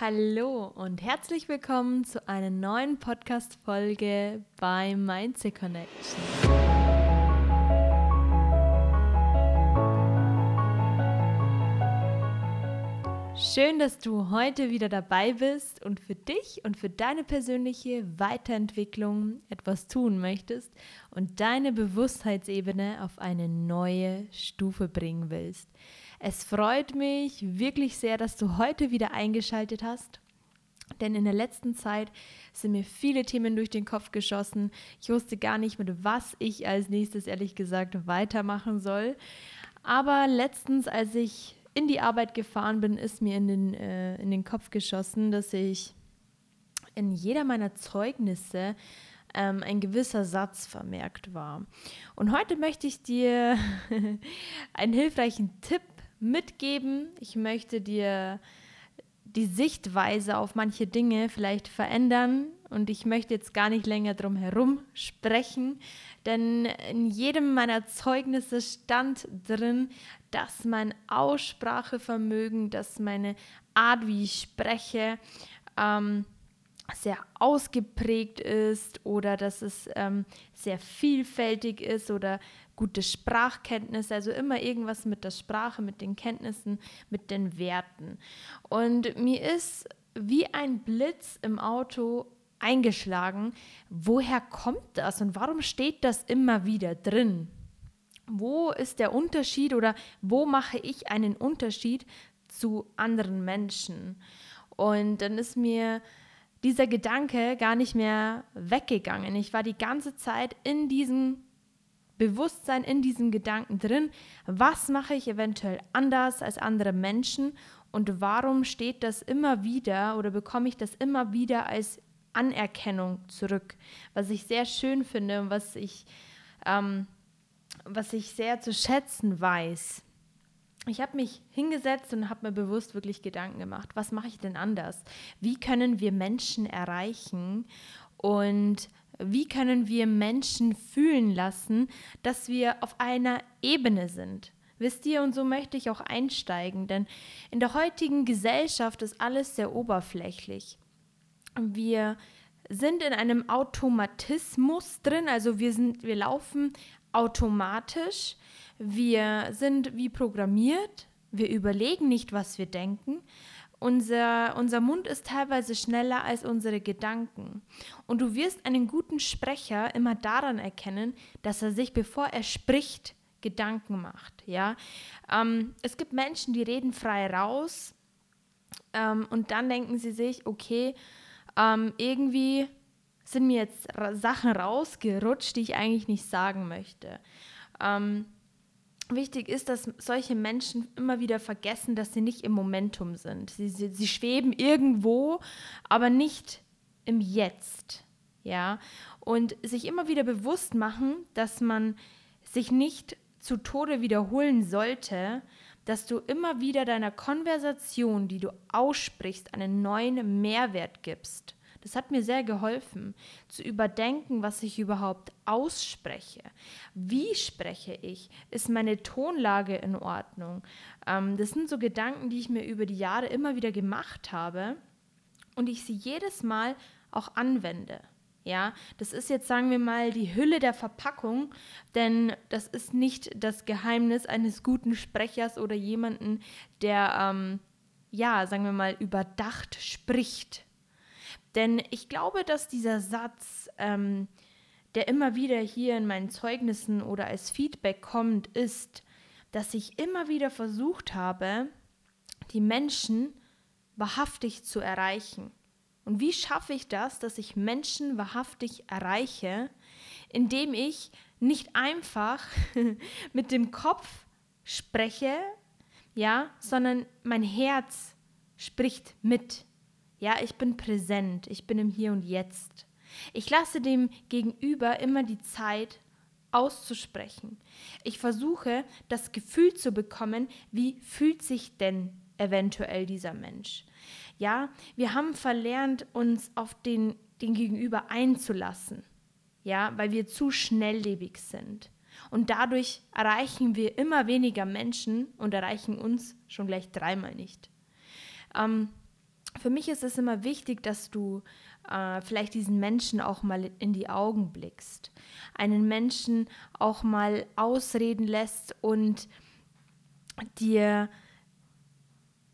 Hallo und herzlich willkommen zu einer neuen Podcast-Folge bei Mindset Connection. Schön, dass du heute wieder dabei bist und für dich und für deine persönliche Weiterentwicklung etwas tun möchtest und deine Bewusstheitsebene auf eine neue Stufe bringen willst. Es freut mich wirklich sehr, dass du heute wieder eingeschaltet hast. Denn in der letzten Zeit sind mir viele Themen durch den Kopf geschossen. Ich wusste gar nicht, mit was ich als nächstes ehrlich gesagt weitermachen soll. Aber letztens, als ich in die Arbeit gefahren bin, ist mir in den, äh, in den Kopf geschossen, dass ich in jeder meiner Zeugnisse ähm, ein gewisser Satz vermerkt war. Und heute möchte ich dir einen hilfreichen Tipp mitgeben. Ich möchte dir die Sichtweise auf manche Dinge vielleicht verändern und ich möchte jetzt gar nicht länger drum herum sprechen, denn in jedem meiner Zeugnisse stand drin, dass mein Aussprachevermögen, dass meine Art, wie ich spreche, ähm, sehr ausgeprägt ist oder dass es ähm, sehr vielfältig ist oder gute Sprachkenntnisse, also immer irgendwas mit der Sprache, mit den Kenntnissen, mit den Werten. Und mir ist wie ein Blitz im Auto eingeschlagen, woher kommt das und warum steht das immer wieder drin? Wo ist der Unterschied oder wo mache ich einen Unterschied zu anderen Menschen? Und dann ist mir dieser Gedanke gar nicht mehr weggegangen. Ich war die ganze Zeit in diesem Bewusstsein, in diesem Gedanken drin. Was mache ich eventuell anders als andere Menschen und warum steht das immer wieder oder bekomme ich das immer wieder als Anerkennung zurück? Was ich sehr schön finde und was ich, ähm, was ich sehr zu schätzen weiß ich habe mich hingesetzt und habe mir bewusst wirklich Gedanken gemacht, was mache ich denn anders? Wie können wir Menschen erreichen und wie können wir Menschen fühlen lassen, dass wir auf einer Ebene sind? Wisst ihr, und so möchte ich auch einsteigen, denn in der heutigen Gesellschaft ist alles sehr oberflächlich. Wir sind in einem Automatismus drin, also wir sind, wir laufen automatisch wir sind wie programmiert, wir überlegen nicht, was wir denken. Unser, unser Mund ist teilweise schneller als unsere Gedanken. Und du wirst einen guten Sprecher immer daran erkennen, dass er sich, bevor er spricht, Gedanken macht. Ja? Ähm, es gibt Menschen, die reden frei raus ähm, und dann denken sie sich, okay, ähm, irgendwie sind mir jetzt Sachen rausgerutscht, die ich eigentlich nicht sagen möchte. Ähm, wichtig ist, dass solche Menschen immer wieder vergessen, dass sie nicht im Momentum sind. Sie, sie, sie schweben irgendwo, aber nicht im Jetzt. Ja, und sich immer wieder bewusst machen, dass man sich nicht zu Tode wiederholen sollte, dass du immer wieder deiner Konversation, die du aussprichst, einen neuen Mehrwert gibst. Das hat mir sehr geholfen, zu überdenken, was ich überhaupt ausspreche. Wie spreche ich? Ist meine Tonlage in Ordnung? Ähm, das sind so Gedanken, die ich mir über die Jahre immer wieder gemacht habe und ich sie jedes Mal auch anwende. Ja, das ist jetzt, sagen wir mal, die Hülle der Verpackung, denn das ist nicht das Geheimnis eines guten Sprechers oder jemanden, der, ähm, ja, sagen wir mal, überdacht spricht. Denn ich glaube, dass dieser Satz, ähm, der immer wieder hier in meinen Zeugnissen oder als Feedback kommt, ist, dass ich immer wieder versucht habe, die Menschen wahrhaftig zu erreichen. Und wie schaffe ich das, dass ich Menschen wahrhaftig erreiche, indem ich nicht einfach mit dem Kopf spreche, ja, sondern mein Herz spricht mit. Ja, ich bin präsent, ich bin im Hier und Jetzt. Ich lasse dem Gegenüber immer die Zeit auszusprechen. Ich versuche das Gefühl zu bekommen, wie fühlt sich denn eventuell dieser Mensch. Ja, wir haben verlernt, uns auf den, den Gegenüber einzulassen. Ja, weil wir zu schnelllebig sind. Und dadurch erreichen wir immer weniger Menschen und erreichen uns schon gleich dreimal nicht. Ähm, für mich ist es immer wichtig, dass du äh, vielleicht diesen Menschen auch mal in die Augen blickst, einen Menschen auch mal ausreden lässt und dir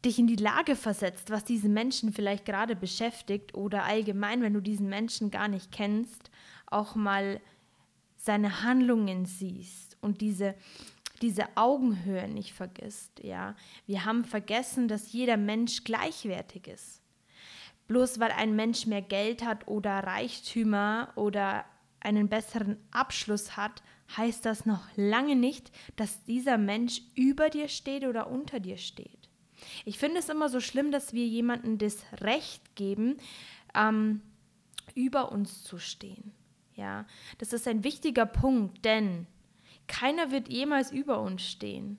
dich in die Lage versetzt, was diesen Menschen vielleicht gerade beschäftigt oder allgemein, wenn du diesen Menschen gar nicht kennst, auch mal seine Handlungen siehst und diese diese Augenhöhe nicht vergisst, ja. Wir haben vergessen, dass jeder Mensch gleichwertig ist. Bloß weil ein Mensch mehr Geld hat oder Reichtümer oder einen besseren Abschluss hat, heißt das noch lange nicht, dass dieser Mensch über dir steht oder unter dir steht. Ich finde es immer so schlimm, dass wir jemandem das Recht geben, ähm, über uns zu stehen. Ja, das ist ein wichtiger Punkt, denn keiner wird jemals über uns stehen.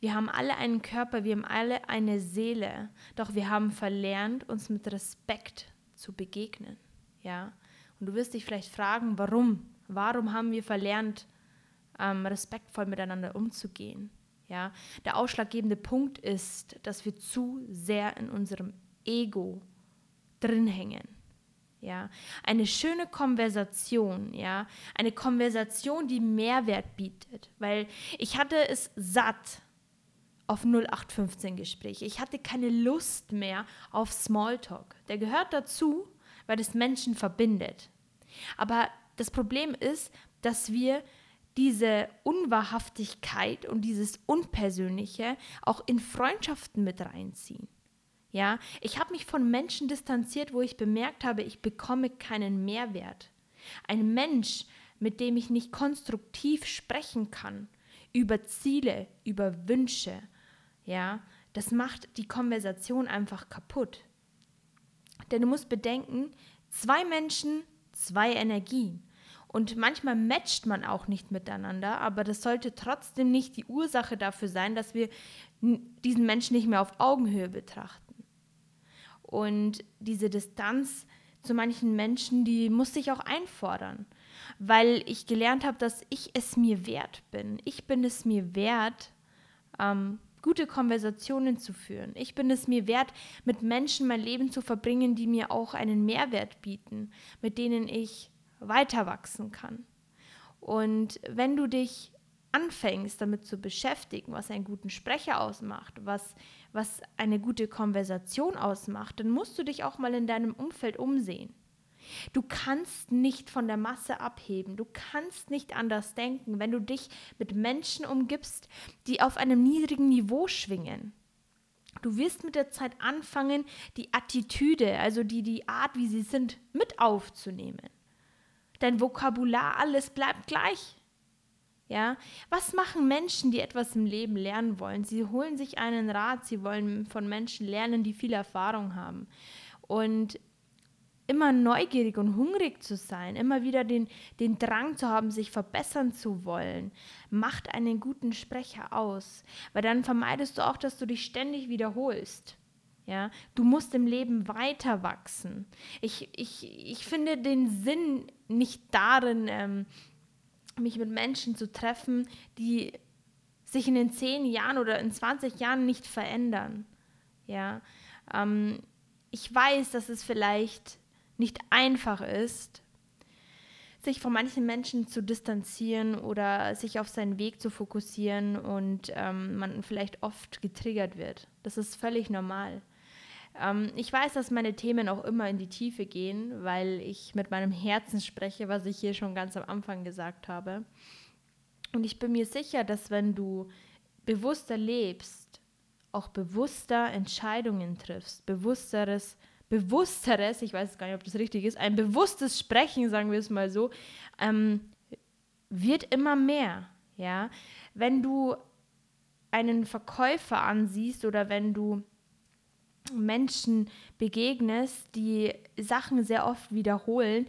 Wir haben alle einen Körper, wir haben alle eine Seele, doch wir haben verlernt, uns mit Respekt zu begegnen. Ja, und du wirst dich vielleicht fragen, warum? Warum haben wir verlernt, ähm, respektvoll miteinander umzugehen? Ja, der ausschlaggebende Punkt ist, dass wir zu sehr in unserem Ego drin hängen. Ja, eine schöne Konversation, ja, eine Konversation, die Mehrwert bietet, weil ich hatte es satt auf 0815 Gespräche. Ich hatte keine Lust mehr auf Smalltalk. Der gehört dazu, weil es Menschen verbindet. Aber das Problem ist, dass wir diese Unwahrhaftigkeit und dieses Unpersönliche auch in Freundschaften mit reinziehen. Ja, ich habe mich von Menschen distanziert, wo ich bemerkt habe, ich bekomme keinen Mehrwert. Ein Mensch, mit dem ich nicht konstruktiv sprechen kann über Ziele, über Wünsche, ja, das macht die Konversation einfach kaputt. Denn du musst bedenken, zwei Menschen, zwei Energien. Und manchmal matcht man auch nicht miteinander, aber das sollte trotzdem nicht die Ursache dafür sein, dass wir diesen Menschen nicht mehr auf Augenhöhe betrachten. Und diese Distanz zu manchen Menschen, die musste ich auch einfordern, weil ich gelernt habe, dass ich es mir wert bin. Ich bin es mir wert, ähm, gute Konversationen zu führen. Ich bin es mir wert, mit Menschen mein Leben zu verbringen, die mir auch einen Mehrwert bieten, mit denen ich weiter wachsen kann. Und wenn du dich anfängst, damit zu beschäftigen, was einen guten Sprecher ausmacht, was, was eine gute Konversation ausmacht, dann musst du dich auch mal in deinem Umfeld umsehen. Du kannst nicht von der Masse abheben, du kannst nicht anders denken, wenn du dich mit Menschen umgibst, die auf einem niedrigen Niveau schwingen. Du wirst mit der Zeit anfangen, die Attitüde, also die, die Art, wie sie sind, mit aufzunehmen. Dein Vokabular, alles bleibt gleich. Ja, was machen Menschen, die etwas im Leben lernen wollen? Sie holen sich einen Rat, sie wollen von Menschen lernen, die viel Erfahrung haben. Und immer neugierig und hungrig zu sein, immer wieder den, den Drang zu haben, sich verbessern zu wollen, macht einen guten Sprecher aus. Weil dann vermeidest du auch, dass du dich ständig wiederholst. Ja, du musst im Leben weiter wachsen. Ich, ich, ich finde den Sinn nicht darin, ähm, mich mit Menschen zu treffen, die sich in den zehn Jahren oder in 20 Jahren nicht verändern. Ja, ähm, ich weiß, dass es vielleicht nicht einfach ist, sich von manchen Menschen zu distanzieren oder sich auf seinen Weg zu fokussieren und ähm, man vielleicht oft getriggert wird. Das ist völlig normal. Ähm, ich weiß, dass meine Themen auch immer in die Tiefe gehen, weil ich mit meinem Herzen spreche, was ich hier schon ganz am Anfang gesagt habe. Und ich bin mir sicher, dass wenn du bewusster lebst, auch bewusster Entscheidungen triffst, bewussteres, bewussteres, ich weiß gar nicht, ob das richtig ist, ein bewusstes Sprechen, sagen wir es mal so, ähm, wird immer mehr. Ja, wenn du einen Verkäufer ansiehst oder wenn du Menschen begegnest, die Sachen sehr oft wiederholen,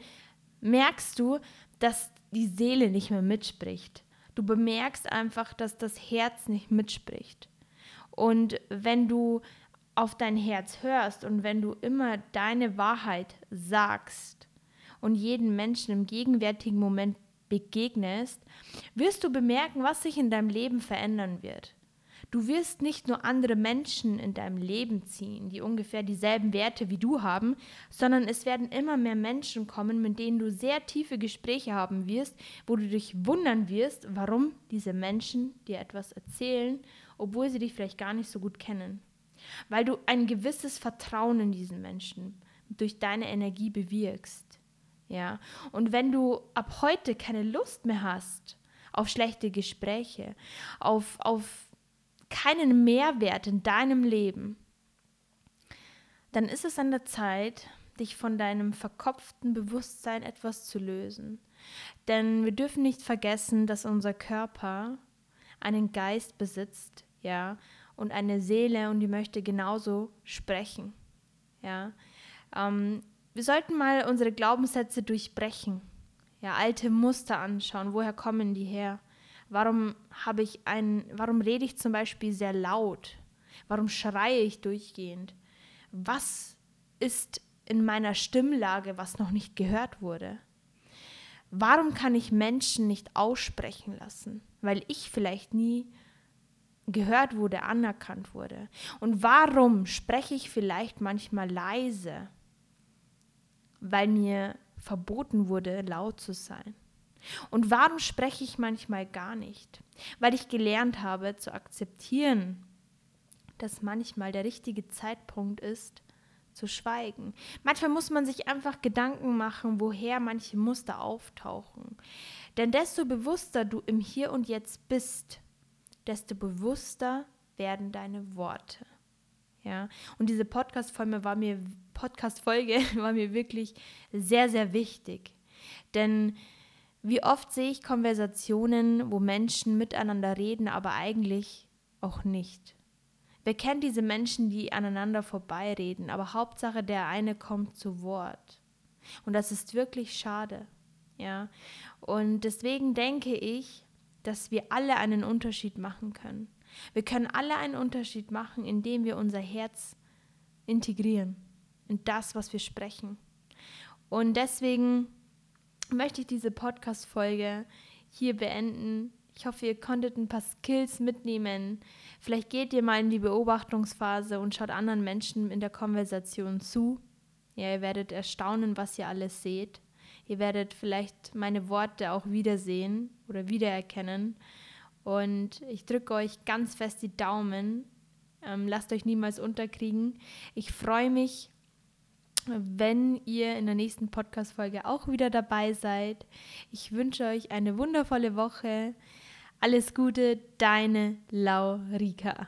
merkst du, dass die Seele nicht mehr mitspricht. Du bemerkst einfach, dass das Herz nicht mitspricht. Und wenn du auf dein Herz hörst und wenn du immer deine Wahrheit sagst und jeden Menschen im gegenwärtigen Moment begegnest, wirst du bemerken, was sich in deinem Leben verändern wird. Du wirst nicht nur andere Menschen in deinem Leben ziehen, die ungefähr dieselben Werte wie du haben, sondern es werden immer mehr Menschen kommen, mit denen du sehr tiefe Gespräche haben wirst, wo du dich wundern wirst, warum diese Menschen dir etwas erzählen, obwohl sie dich vielleicht gar nicht so gut kennen. Weil du ein gewisses Vertrauen in diesen Menschen durch deine Energie bewirkst. Ja, und wenn du ab heute keine Lust mehr hast auf schlechte Gespräche, auf, auf keinen Mehrwert in deinem Leben, dann ist es an der Zeit, dich von deinem verkopften Bewusstsein etwas zu lösen. Denn wir dürfen nicht vergessen, dass unser Körper einen Geist besitzt, ja, und eine Seele und die möchte genauso sprechen, ja. Ähm, wir sollten mal unsere Glaubenssätze durchbrechen, ja, alte Muster anschauen, woher kommen die her? Warum habe ich ein, warum rede ich zum Beispiel sehr laut? Warum schreie ich durchgehend? Was ist in meiner Stimmlage, was noch nicht gehört wurde? Warum kann ich Menschen nicht aussprechen lassen? Weil ich vielleicht nie gehört wurde, anerkannt wurde. Und warum spreche ich vielleicht manchmal leise? Weil mir verboten wurde, laut zu sein. Und warum spreche ich manchmal gar nicht? Weil ich gelernt habe zu akzeptieren, dass manchmal der richtige Zeitpunkt ist, zu schweigen. Manchmal muss man sich einfach Gedanken machen, woher manche Muster auftauchen. Denn desto bewusster du im Hier und Jetzt bist, desto bewusster werden deine Worte. Ja, und diese Podcast-Folge war mir, Podcast-Folge war mir wirklich sehr, sehr wichtig. Denn wie oft sehe ich Konversationen, wo Menschen miteinander reden, aber eigentlich auch nicht. Wer kennt diese Menschen, die aneinander vorbeireden, aber Hauptsache der eine kommt zu Wort. Und das ist wirklich schade. Ja? Und deswegen denke ich, dass wir alle einen Unterschied machen können. Wir können alle einen Unterschied machen, indem wir unser Herz integrieren in das, was wir sprechen. Und deswegen möchte ich diese Podcast-Folge hier beenden. Ich hoffe, ihr konntet ein paar Skills mitnehmen. Vielleicht geht ihr mal in die Beobachtungsphase und schaut anderen Menschen in der Konversation zu. Ja, ihr werdet erstaunen, was ihr alles seht. Ihr werdet vielleicht meine Worte auch wiedersehen oder wiedererkennen. Und ich drücke euch ganz fest die Daumen. Ähm, lasst euch niemals unterkriegen. Ich freue mich wenn ihr in der nächsten Podcast-Folge auch wieder dabei seid. Ich wünsche euch eine wundervolle Woche. Alles Gute, deine Laurika.